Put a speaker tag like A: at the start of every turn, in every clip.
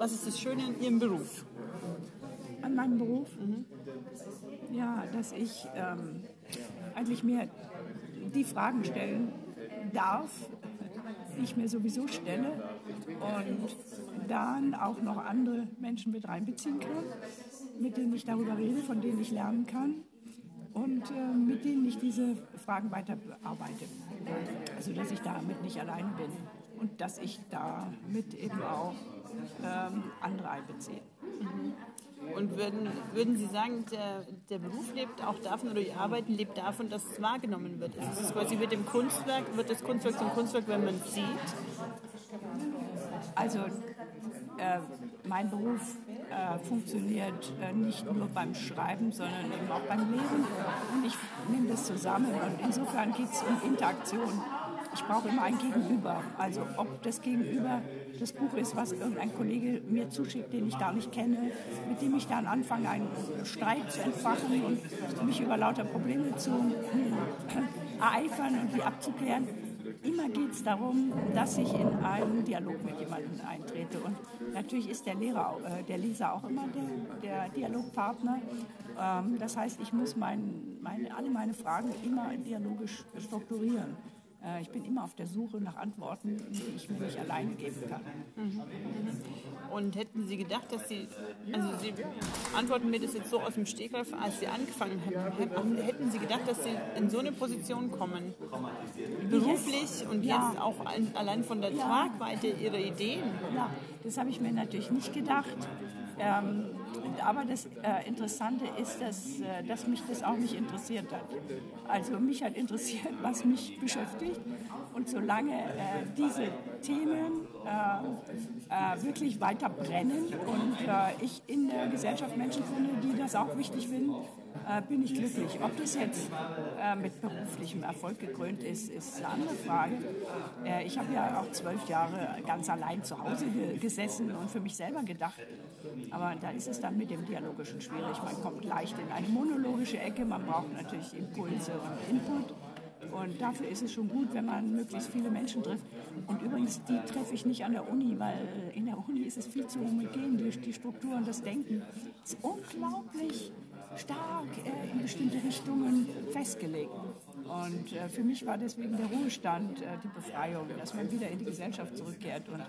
A: Was ist das Schöne in Ihrem Beruf?
B: An meinem Beruf? Mhm. Ja, dass ich ähm, eigentlich mir die Fragen stellen darf, die ich mir sowieso stelle und dann auch noch andere Menschen mit reinbeziehen kann, mit denen ich darüber rede, von denen ich lernen kann und äh, mit denen ich diese Fragen weiter bearbeite. Also dass ich damit nicht allein bin und dass ich damit eben auch ähm, andere einbeziehe.
A: Mhm. Und würden, würden Sie sagen, der, der Beruf lebt auch davon oder die Arbeiten lebt davon, dass es wahrgenommen wird? Ist es quasi mit dem Kunstwerk, wird das Kunstwerk zum Kunstwerk, wenn man es sieht?
B: Also äh, mein Beruf äh, funktioniert äh, nicht nur beim Schreiben, sondern eben auch beim Lesen. Und ich nehme das zusammen und insofern geht es um Interaktion. Ich brauche immer ein Gegenüber. Also ob das Gegenüber das Buch ist, was irgendein Kollege mir zuschickt, den ich gar nicht kenne, mit dem ich dann anfange, einen Streit zu entfachen und mich über lauter Probleme zu ereifern und die abzuklären. Immer geht es darum, dass ich in einen Dialog mit jemandem eintrete. Und natürlich ist der Lehrer, äh, der Leser auch immer der, der Dialogpartner. Ähm, das heißt, ich muss mein, meine, alle meine Fragen immer dialogisch strukturieren. Äh, ich bin immer auf der Suche nach Antworten, die ich mir nicht alleine geben kann. Mhm.
A: Und hätten Sie gedacht, dass Sie, also Sie antworten mir das jetzt so aus dem Stegreif, als Sie angefangen haben, hätten Sie gedacht, dass Sie in so eine Position kommen, beruflich und jetzt auch allein von der Tragweite Ihrer Ideen?
B: Ja, das habe ich mir natürlich nicht gedacht. Ähm, aber das äh, Interessante ist, dass, äh, dass mich das auch nicht interessiert hat. Also mich hat interessiert, was mich beschäftigt. Und solange äh, diese Themen äh, äh, wirklich weiter brennen und äh, ich in der Gesellschaft Menschen finde, die das auch wichtig finden, bin ich glücklich. Ob das jetzt äh, mit beruflichem Erfolg gekrönt ist, ist eine andere Frage. Äh, ich habe ja auch zwölf Jahre ganz allein zu Hause ge gesessen und für mich selber gedacht. Aber da ist es dann mit dem Dialogischen schwierig. Man kommt leicht in eine monologische Ecke, man braucht natürlich Impulse und Input. Und dafür ist es schon gut, wenn man möglichst viele Menschen trifft. Und übrigens, die treffe ich nicht an der Uni, weil in der Uni ist es viel zu homogen, die, die Struktur und das Denken. Es ist unglaublich stark äh, in bestimmte Richtungen festgelegt. Und äh, für mich war deswegen der Ruhestand äh, die Befreiung, dass man wieder in die Gesellschaft zurückkehrt und,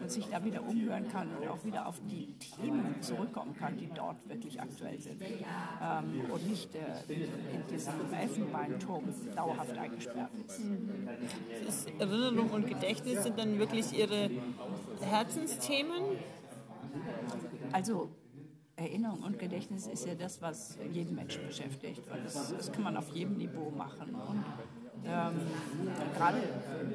B: und, sich da wieder umhören kann und auch wieder auf die Themen zurückkommen kann, die dort wirklich aktuell sind. Ähm, und nicht äh, in, diesem Elfenbeinturm dauerhaft eingesperrt ist.
A: Ist. Erinnerung und Gedächtnis sind dann wirklich Ihre Herzensthemen?
B: Also Erinnerung und Gedächtnis ist ja das, was jeden Menschen beschäftigt. Und das, das kann man auf jedem Niveau machen. Und ähm, gerade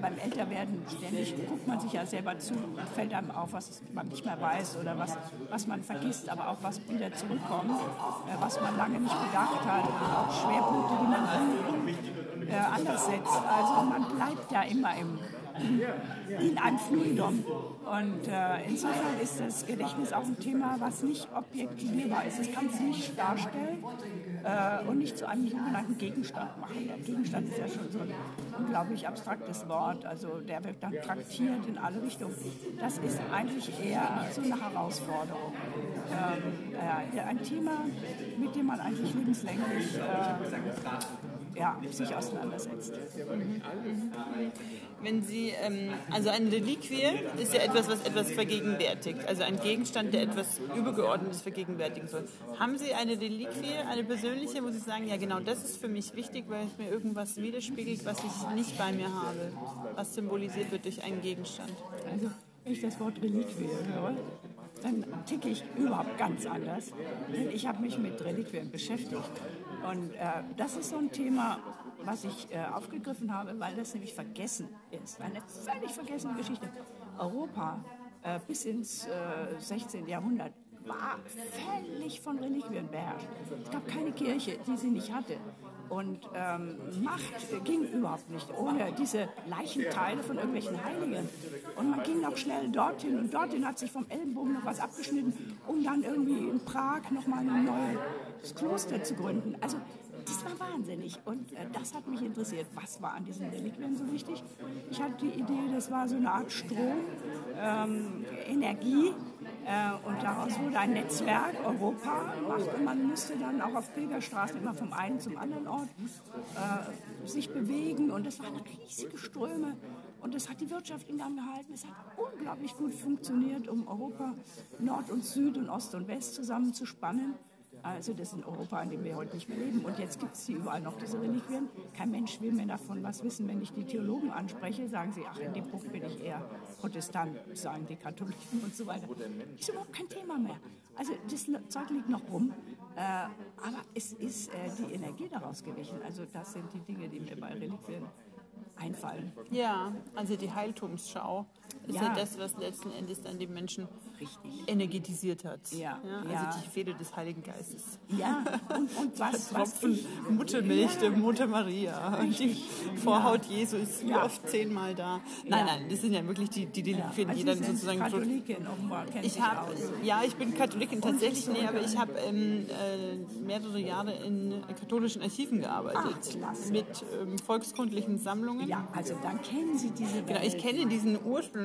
B: beim Älterwerden ständig guckt man sich ja selber zu und fällt einem auf, was man nicht mehr weiß oder was, was man vergisst, aber auch was wieder zurückkommt, äh, was man lange nicht bedacht hat auch Schwerpunkte, die man äh, anders setzt. Also man bleibt ja immer im in einem Fluidum. Und äh, insofern ist das Gedächtnis auch ein Thema, was nicht objektivierbar ist. Das kann es nicht darstellen äh, und nicht zu einem sogenannten Gegenstand machen. Der Gegenstand ist ja schon so ein unglaublich abstraktes Wort. Also der wird dann traktiert in alle Richtungen. Das ist eigentlich eher so eine Herausforderung. Ähm, äh, ein Thema, mit dem man eigentlich lebenslänglich äh, ja, sich auseinandersetzt.
A: Wenn Sie, ähm, also eine Reliquie ist ja etwas, was etwas vergegenwärtigt, also ein Gegenstand, der etwas Übergeordnetes vergegenwärtigen soll. Haben Sie eine Reliquie, eine persönliche, wo Sie sagen, ja genau, das ist für mich wichtig, weil es mir irgendwas widerspiegelt, was ich nicht bei mir habe, was symbolisiert wird durch einen Gegenstand?
B: Also, wenn ich das Wort Reliquie höre, dann ticke ich überhaupt ganz anders. Denn ich habe mich mit Reliquien beschäftigt. Und äh, das ist so ein Thema, was ich äh, aufgegriffen habe, weil das nämlich vergessen ist. Eine völlig vergessene Geschichte. Europa äh, bis ins 16. Äh, Jahrhundert war völlig von Reliquien beherrscht. Es gab keine Kirche, die sie nicht hatte. Und ähm, Macht ging überhaupt nicht ohne diese Leichenteile von irgendwelchen Heiligen. Und man ging auch schnell dorthin und dorthin hat sich vom Ellenbogen noch was abgeschnitten, um dann irgendwie in Prag nochmal ein neues Kloster zu gründen. Also das war wahnsinnig und äh, das hat mich interessiert. Was war an diesen Reliquien so wichtig? Ich hatte die Idee, das war so eine Art Strom, ähm, Energie und daraus wurde ein Netzwerk, Europa gemacht man musste dann auch auf Pilgerstraßen immer vom einen zum anderen Ort äh, sich bewegen und das waren riesige Ströme und das hat die Wirtschaft in Gang gehalten. Es hat unglaublich gut funktioniert, um Europa Nord und Süd und Ost und West zusammenzuspannen. Also das ist in Europa, in dem wir heute nicht mehr leben. Und jetzt gibt es hier überall noch diese Reliquien. Kein Mensch will mehr davon was wissen. Wenn ich die Theologen anspreche, sagen sie, ach, in dem Punkt bin ich eher Protestant, sagen die Katholiken und so weiter. Ist überhaupt kein Thema mehr. Also das Zeug liegt noch rum. Äh, aber es ist äh, die Energie daraus gewichen. Also das sind die Dinge, die mir bei Reliquien einfallen.
A: Ja, also die Heiltumsschau ist ja, ja das, was letzten Endes dann die Menschen Richtig. energetisiert hat.
B: Ja,
A: ja, also
B: ja.
A: die Fehde des Heiligen Geistes.
B: Ja, und, und was,
A: Tropfen was Muttermilch der Mutter Maria. Richtig. Die Vorhaut Jesu ist oft zehnmal da. Nein, nein, das sind ja wirklich die, die Reliquien,
B: also
A: die dann sozusagen...
B: Katholikin offenbar,
A: ich hab, Ja, ich bin Katholikin tatsächlich, nee, aber ich habe ähm, äh, mehrere Jahre in katholischen Archiven gearbeitet.
B: Ach,
A: mit ähm, volkskundlichen Sammlungen.
B: Ja, also dann kennen Sie diese Welt.
A: Genau, ich kenne diesen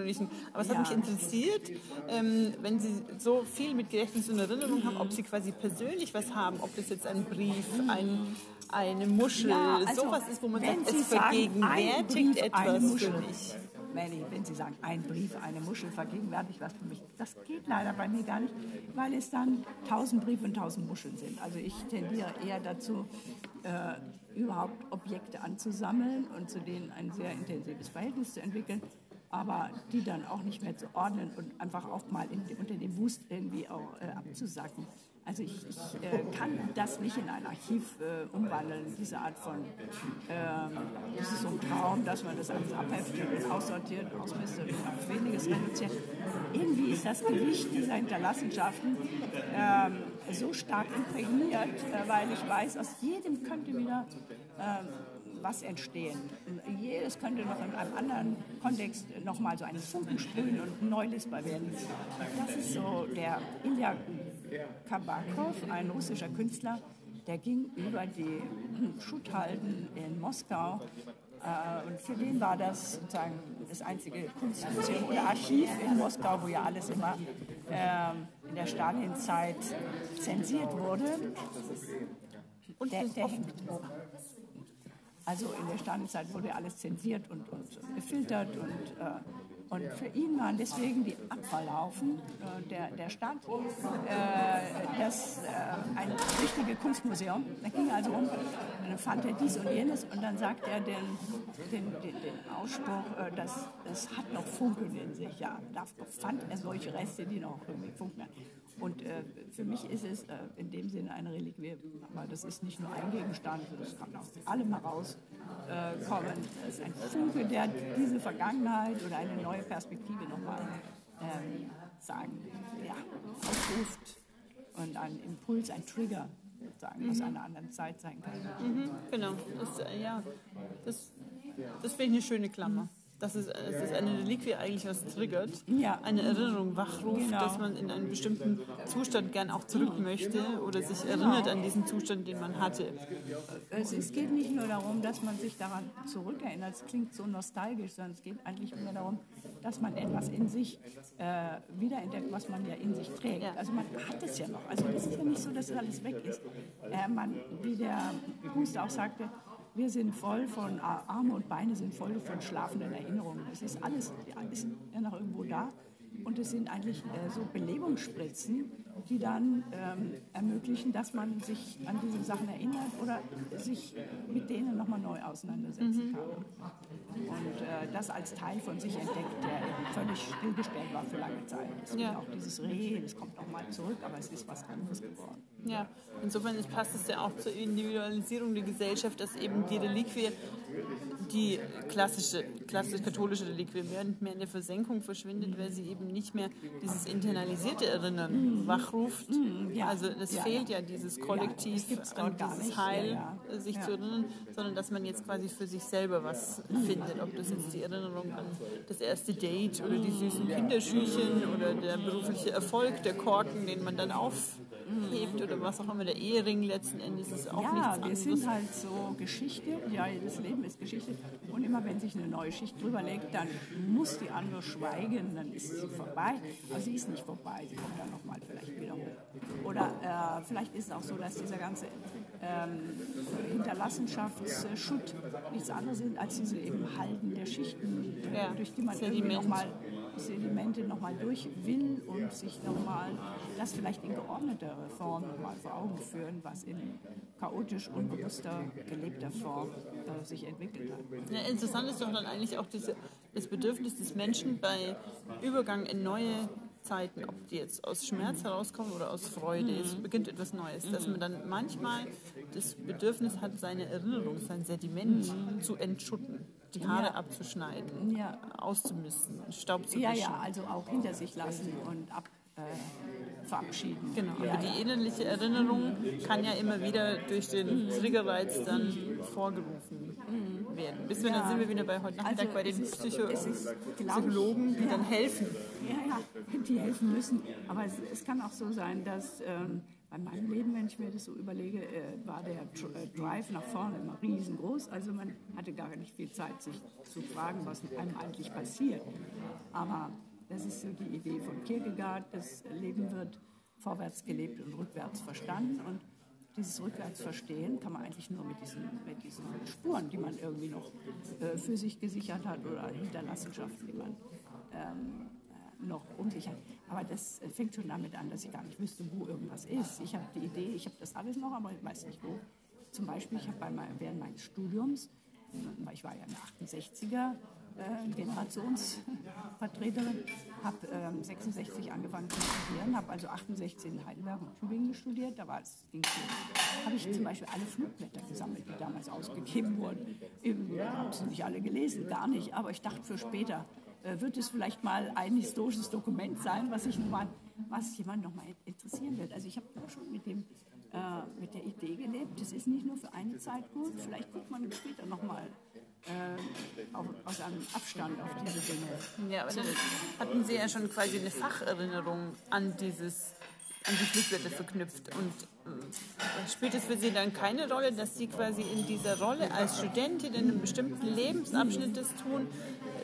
A: ursprünglichen, aber es hat mich interessiert, ähm, wenn Sie so viel mit Gedächtnis und Erinnerung haben, ob Sie quasi persönlich was haben, ob das jetzt ein Brief, ein, eine Muschel,
B: ja, also,
A: sowas ist, wo man sagt, es vergegenwärtigt
B: Brief,
A: etwas für mich.
B: Melly, wenn Sie sagen, ein Brief, eine Muschel vergegenwärtigt was für mich, das geht leider bei mir gar nicht, weil es dann tausend Briefe und tausend Muscheln sind. Also ich tendiere eher dazu, äh, überhaupt Objekte anzusammeln und zu denen ein sehr intensives Verhältnis zu entwickeln aber die dann auch nicht mehr zu ordnen und einfach auch mal in, unter dem Wust irgendwie auch äh, abzusacken. Also ich, ich äh, kann das nicht in ein Archiv äh, umwandeln, diese Art von, ähm, das ist so ein Traum, dass man das alles abheftet und aussortiert, ausmistet und auf weniges reduziert. Irgendwie ist das Gewicht dieser Hinterlassenschaften ähm, so stark imprägniert, äh, weil ich weiß, aus jedem könnte wieder ähm, was entstehen. Jedes könnte noch in einem anderen Kontext nochmal so einen Funken sprühen und neu lesbar werden. Das ist so der Ilya Kabakov, ein russischer Künstler, der ging über die Schutthalden in Moskau äh, und für den war das sozusagen das einzige Kunstmuseum oder Archiv in Moskau, wo ja alles immer äh, in der Stalinzeit zensiert wurde. Und der, der. Also in der Stalinzeit wurde alles zensiert und, und gefiltert und, äh, und für ihn waren deswegen die Abfallhaufen äh, der, der Stadt äh, das, äh, ein wichtiges Kunstmuseum. Da ging also um, dann fand er dies und jenes und dann sagt er den, den, den, den Ausspruch, äh, das, das hat noch Funkeln in sich. Ja, da fand er solche Reste, die noch irgendwie funkeln. Und äh, für mich ist es äh, in dem Sinne eine Reliquie, aber das ist nicht nur ein Gegenstand, das kann aus allem herauskommen. Äh, das ist ein Funke, der diese Vergangenheit oder eine neue Perspektive nochmal ähm, sagen, ja, ausruft und ein Impuls, ein Trigger sozusagen mhm. aus einer anderen Zeit sein kann.
A: Mhm, genau, das, äh, ja, das, das finde ich eine schöne Klammer. Mhm dass es, es eine Reliquie eigentlich was triggert,
B: ja.
A: eine Erinnerung wachruft, genau. dass man in einen bestimmten Zustand gern auch zurück möchte oder sich erinnert genau. an diesen Zustand, den man hatte.
B: Es, es, geht nicht nur darum, dass man sich daran zurückerinnert, es klingt so nostalgisch, sondern es geht eigentlich mehr darum, dass man etwas in sich äh, wiederentdeckt, was man ja in sich trägt. Ja. Also man hat es ja noch. Also es ist ja nicht so, dass alles weg ist. Äh, man, wie der Huster auch sagte, wir sind voll von, Arme und Beine sind voll von schlafenden Erinnerungen. Es ist alles, ist ja noch irgendwo da. Und es sind eigentlich äh, so Belebungsspritzen, die dann ähm, ermöglichen, dass man sich an diese Sachen erinnert oder sich mit denen nochmal neu auseinandersetzen mhm. kann. Und äh, das als Teil von sich entdeckt, der eben völlig stillgestellt war für lange Zeit. Es ja. auch dieses Reh, das kommt nochmal zurück, aber es ist was anderes geworden.
A: Ja, insofern passt es ja auch zur Individualisierung der Gesellschaft, dass eben die Reliquie die klassische, klassisch katholische Reliquie mehr und mehr in der Versenkung verschwindet, weil sie eben nicht mehr dieses internalisierte Erinnern mhm. wachruft.
B: Mhm, ja.
A: Also es
B: ja,
A: fehlt ja dieses Kollektiv
B: ja,
A: und dieses Heil, sich zu erinnern, sondern dass man jetzt quasi für sich selber was findet. Ob das jetzt die Erinnerung an das erste Date oder die süßen Kinderschüchen oder der berufliche Erfolg, der Korken, den man dann auf hebt oder was auch immer, der Ehering letzten Endes ist auch
B: ja,
A: nichts
B: wir
A: anderes.
B: sind halt so Geschichte. Ja, das Leben ist Geschichte. Und immer wenn sich eine neue Schicht drüber legt, dann muss die andere schweigen, dann ist sie vorbei. Aber sie ist nicht vorbei, sie kommt dann nochmal vielleicht wieder hoch. Oder äh, vielleicht ist es auch so, dass dieser ganze ähm, Hinterlassenschaftsschutt nichts anderes sind als diese eben Halden der Schichten,
A: Ja,
B: durch die man irgendwie nochmal Sedimente nochmal durch will und sich nochmal das vielleicht in geordneter Form nochmal vor Augen führen, was in chaotisch unbewusster gelebter Form sich entwickelt hat.
A: Ja, interessant ist doch dann eigentlich auch diese, das Bedürfnis des Menschen bei Übergang in neue Zeiten, ob die jetzt aus Schmerz herauskommen oder aus Freude, es beginnt etwas Neues, dass man dann manchmal das Bedürfnis hat, seine Erinnerung, sein Sediment zu entschutten, die Haare
B: Ja.
A: abzuschneiden,
B: Ja.
A: auszumisten, Staub zu
B: Ja,
A: wischen.
B: ja, also auch hinter sich lassen und ab, äh, verabschieden.
A: Genau,
B: ja,
A: aber die innerliche Erinnerung kann ja immer wieder durch den Triggerreiz dann vorgerufen werden. Bis wir dann
B: Ja.
A: sind wir wieder bei heute Nachmittag
B: Also
A: bei den Psycho
B: ist,
A: Psychologen, die
B: ja.
A: dann helfen.
B: Ja, ja, die helfen müssen. Aber es, es kann auch so sein, dass ähm, bei meinem Leben, wenn ich mir das so überlege, äh, war der äh, Drive nach vorne immer riesengroß. Also man hatte gar nicht viel Zeit, sich zu fragen, was mit einem eigentlich passiert. Aber das ist so die Idee von Kierkegaard, das Leben wird vorwärts gelebt und rückwärts verstanden. Und dieses Rückwärtsverstehen kann man eigentlich nur mit diesen, mit diesen Spuren, die man irgendwie noch äh, für sich gesichert hat oder Hinterlassenschaften, die man ähm, äh, noch sich hat. Aber das äh, fängt schon damit an, dass ich gar nicht wüsste, wo irgendwas ist. Ich habe die Idee, ich habe das alles noch, aber ich weiß nicht wo. Zum Beispiel, ich habe während meines Studiums, äh, ich war ja eine 68er äh, Generationsvertreterin, habe ähm, 66 angefangen zu studieren, habe also 68 in Heidelberg und Tübingen studiert. Da war es, habe ich zum Beispiel alle Flugblätter gesammelt, die damals ausgegeben wurden. Ich habe sie nicht alle gelesen, gar nicht, aber ich dachte für später, wird es vielleicht mal ein historisches Dokument sein, was, ich mal, was jemand noch mal interessieren wird. Also ich habe immer schon mit, dem, äh, mit der Idee gelebt, das ist nicht nur für eine Zeit gut, vielleicht guckt man später noch mal äh, auf, aus einem Abstand auf diese Dinge.
A: Ja, aber dann hatten Sie ja schon quasi eine Facherinnerung an dieses an die Flugblätter verknüpft. Und äh, spielt es für Sie dann keine Rolle, dass Sie quasi in dieser Rolle als Studentin in einem bestimmten Lebensabschnitt das tun?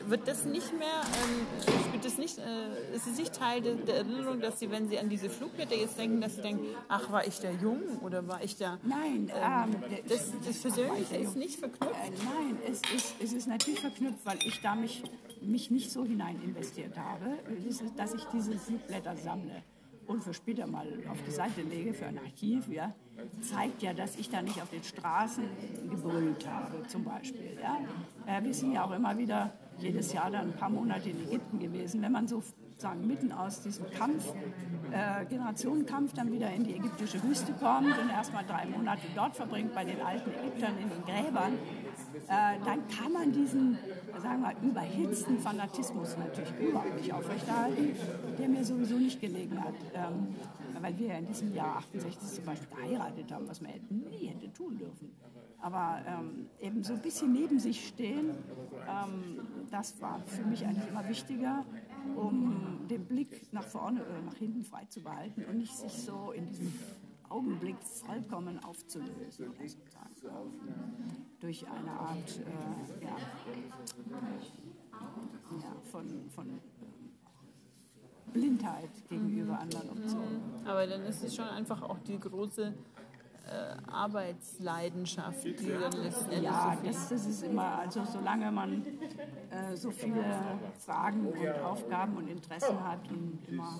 A: Wird das nicht mehr, ähm, spielt das nicht, äh, ist es nicht Teil de, der Erinnerung, dass Sie, wenn Sie an diese Flugblätter jetzt denken, dass Sie denken, ach, war ich da jung oder war ich da...
B: Nein,
A: Ähm,
B: ähm,
A: das, das Persönliche ist nicht verknüpft.
B: Äh, nein, es ist, es ist natürlich verknüpft, weil ich da mich, mich nicht so hinein investiert habe, dass ich diese Flugblätter sammle und für später mal auf die Seite lege für ein Archiv, ja, zeigt ja, dass ich da nicht auf den Straßen gebrüllt habe, zum Beispiel. Ja. Äh, wir sind ja auch immer wieder jedes Jahr dann ein paar Monate in Ägypten gewesen. Wenn man so sagen, mitten aus diesem Kampf, äh, Generationenkampf, dann wieder in die ägyptische Wüste kommt und erstmal drei Monate dort verbringt bei den alten Ägyptern in den Gräbern, äh, dann kann man diesen, sagen wir, überhitzten Fanatismus natürlich überhaupt nicht aufrechterhalten, der mir sowieso nicht gelegen hat. Ähm, weil wir ja in diesem Jahr 68 zum Beispiel geheiratet haben, was man nie hätte tun dürfen. Aber ähm, eben so ein bisschen neben sich stehen, ähm, das war für mich eigentlich immer wichtiger, um den Blick nach vorne oder nach hinten frei zu behalten und nicht sich so in diesem Augenblick vollkommen aufzulösen. Durch eine Art äh, ja, ja, von, von ähm, Blindheit gegenüber anderen Optionen.
A: Aber dann ist es schon einfach auch die große äh, Arbeitsleidenschaft, die dann letzten Endes
B: Ja,
A: so viel
B: das, das ist immer, also solange man äh, so viele Fragen und Aufgaben und Interessen hat und immer,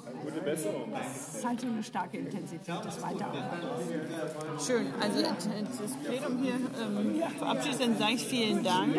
B: das ist halt so eine starke Intensität des Weiterarbeitens.
A: Schön. Also das Plenum hier ähm, verabschiedet, dann sage ich vielen Dank.